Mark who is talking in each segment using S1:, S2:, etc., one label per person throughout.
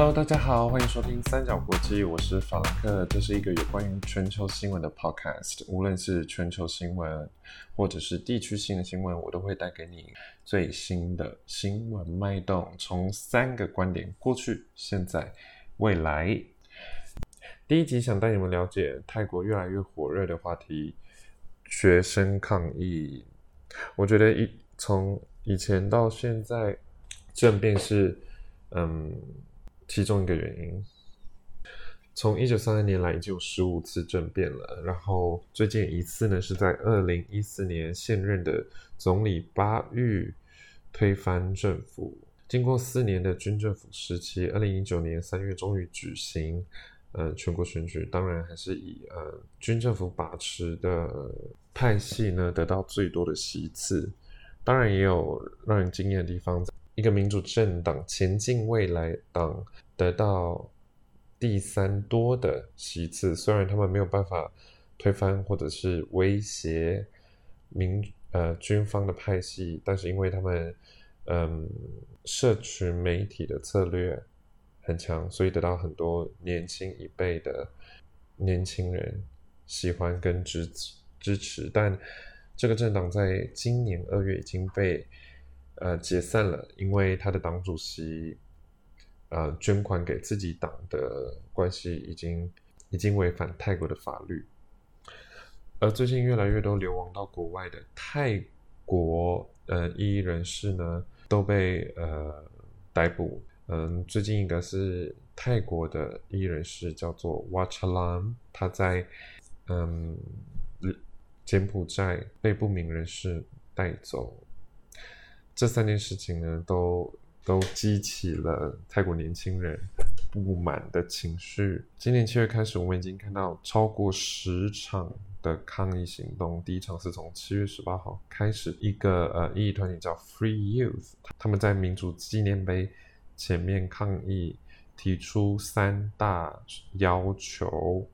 S1: Hello，大家好，欢迎收听三角国际，我是法兰克。这是一个有关于全球新闻的 podcast，无论是全球新闻或者是地区性的新闻，我都会带给你最新的新闻脉动，从三个观点：过去、现在、未来。第一集想带你们了解泰国越来越火热的话题——学生抗议。我觉得一从以前到现在，政变是嗯。其中一个原因，从一九三二年来已经有十五次政变了，然后最近一次呢是在二零一四年，现任的总理巴育推翻政府，经过四年的军政府时期，二零一九年三月终于举行呃全国选举，当然还是以呃军政府把持的派系呢得到最多的席次，当然也有让人惊艳的地方。一个民主政党前进未来党得到第三多的席次，虽然他们没有办法推翻或者是威胁民呃军方的派系，但是因为他们嗯社群媒体的策略很强，所以得到很多年轻一辈的年轻人喜欢跟支支持。但这个政党在今年二月已经被。呃，解散了，因为他的党主席，呃，捐款给自己党的关系已经已经违反泰国的法律，而最近越来越多流亡到国外的泰国呃异议人士呢，都被呃逮捕。嗯，最近一个是泰国的异议人士，叫做 Wachalam，他在嗯柬埔寨被不明人士带走。这三件事情呢，都都激起了泰国年轻人不满的情绪。今年七月开始，我们已经看到超过十场的抗议行动。第一场是从七月十八号开始，一个呃异议团体叫 Free Youth，他们在民主纪念碑前面抗议，提出三大要求：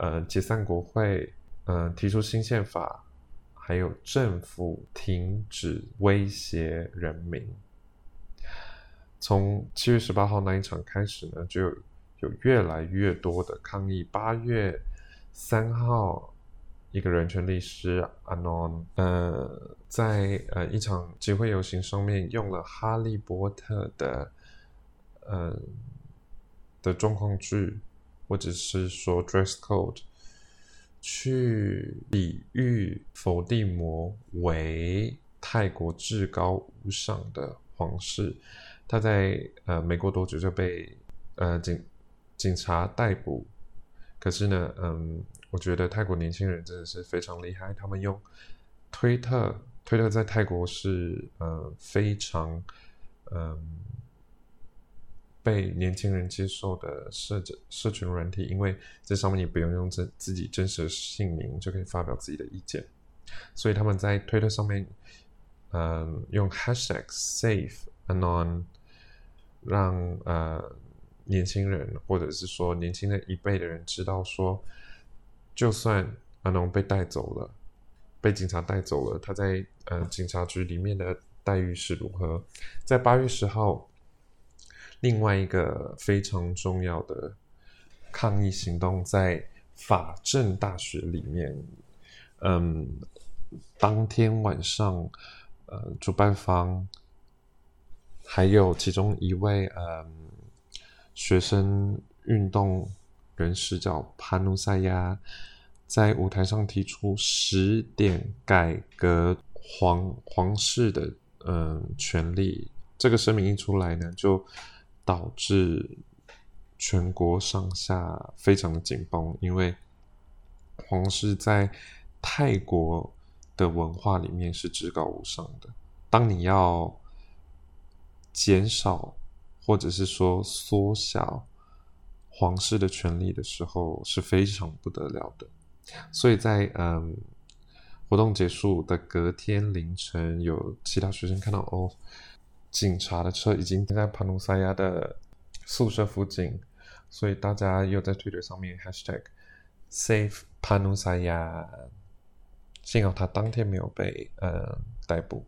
S1: 呃，解散国会，呃，提出新宪法。还有政府停止威胁人民。从七月十八号那一场开始呢，就有越来越多的抗议。八月三号，一个人权律师 anon，，呃，在呃一场集会游行上面用了《哈利波特》的呃的状况剧，或者是说 dress code。去比喻否定魔为泰国至高无上的皇室，他在呃没过多久就被呃警警察逮捕。可是呢，嗯，我觉得泰国年轻人真的是非常厉害，他们用推特，推特在泰国是呃非常嗯。被年轻人接受的社社群软体，因为这上面你不用用自自己真实的姓名就可以发表自己的意见，所以他们在推特上面，嗯，用 hashtag safe anon，让呃年轻人或者是说年轻的一辈的人知道说，就算 anon 被带走了，被警察带走了，他在呃警察局里面的待遇是如何？在八月十号。另外一个非常重要的抗议行动在法政大学里面，嗯，当天晚上，呃，主办方还有其中一位嗯学生运动人士叫帕努塞亚，在舞台上提出十点改革皇皇室的嗯权利，这个声明一出来呢，就。导致全国上下非常的紧绷，因为皇室在泰国的文化里面是至高无上的。当你要减少或者是说缩小皇室的权利的时候，是非常不得了的。所以在嗯活动结束的隔天凌晨，有其他学生看到哦。警察的车已经停在帕努萨亚的宿舍附近，所以大家又在推特上面 hashtag save 帕努萨亚。幸好他当天没有被呃逮捕。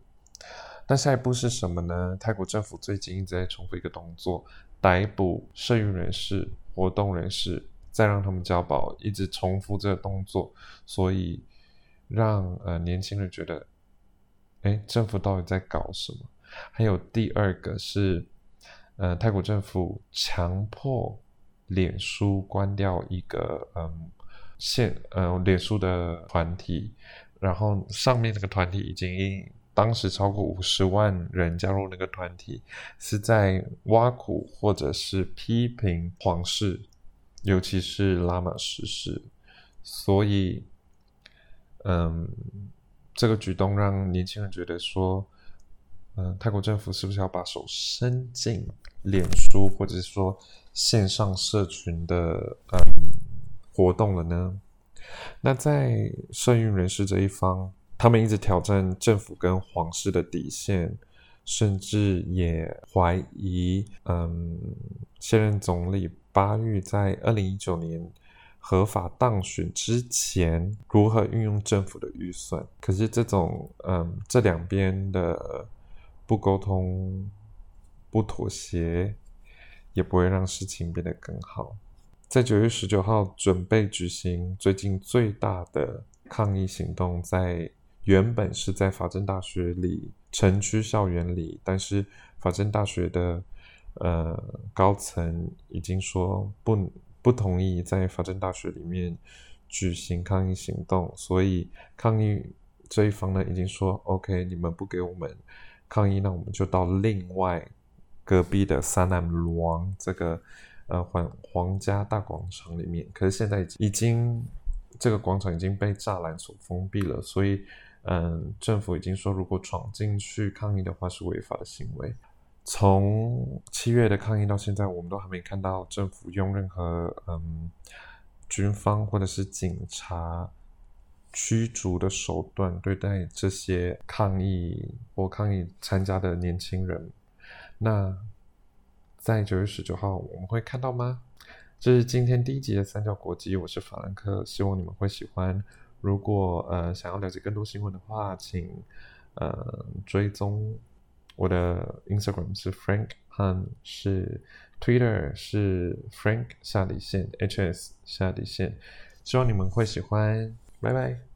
S1: 那下一步是什么呢？泰国政府最近一直在重复一个动作，逮捕社运人士、活动人士，再让他们交保，一直重复这个动作，所以让呃年轻人觉得，哎，政府到底在搞什么？还有第二个是，呃，泰国政府强迫脸书关掉一个嗯现呃脸书的团体，然后上面这个团体已经当时超过五十万人加入那个团体，是在挖苦或者是批评皇室，尤其是拉玛十世，所以嗯这个举动让年轻人觉得说。嗯，泰国政府是不是要把手伸进脸书或者是说线上社群的嗯活动了呢？那在社运人士这一方，他们一直挑战政府跟皇室的底线，甚至也怀疑嗯现任总理巴育在二零一九年合法当选之前如何运用政府的预算。可是这种嗯这两边的。不沟通、不妥协，也不会让事情变得更好。在九月十九号准备举行最近最大的抗议行动，在原本是在法政大学里城区校园里，但是法政大学的呃高层已经说不不同意在法政大学里面举行抗议行动，所以抗议这一方呢已经说 OK，你们不给我们。抗议，那我们就到另外隔壁的三南王这个呃皇皇家大广场里面。可是现在已经这个广场已经被栅栏所封闭了，所以嗯，政府已经说，如果闯进去抗议的话是违法的行为。从七月的抗议到现在，我们都还没看到政府用任何嗯军方或者是警察。驱逐的手段对待这些抗议或抗议参加的年轻人，那在九月十九号我们会看到吗？这是今天第一集的三角国际，我是法兰克，希望你们会喜欢。如果呃想要了解更多新闻的话，请呃追踪我的 Instagram 是 Frank Han，是 Twitter 是 Frank 下底线 HS 下底线，希望你们会喜欢。Bye bye.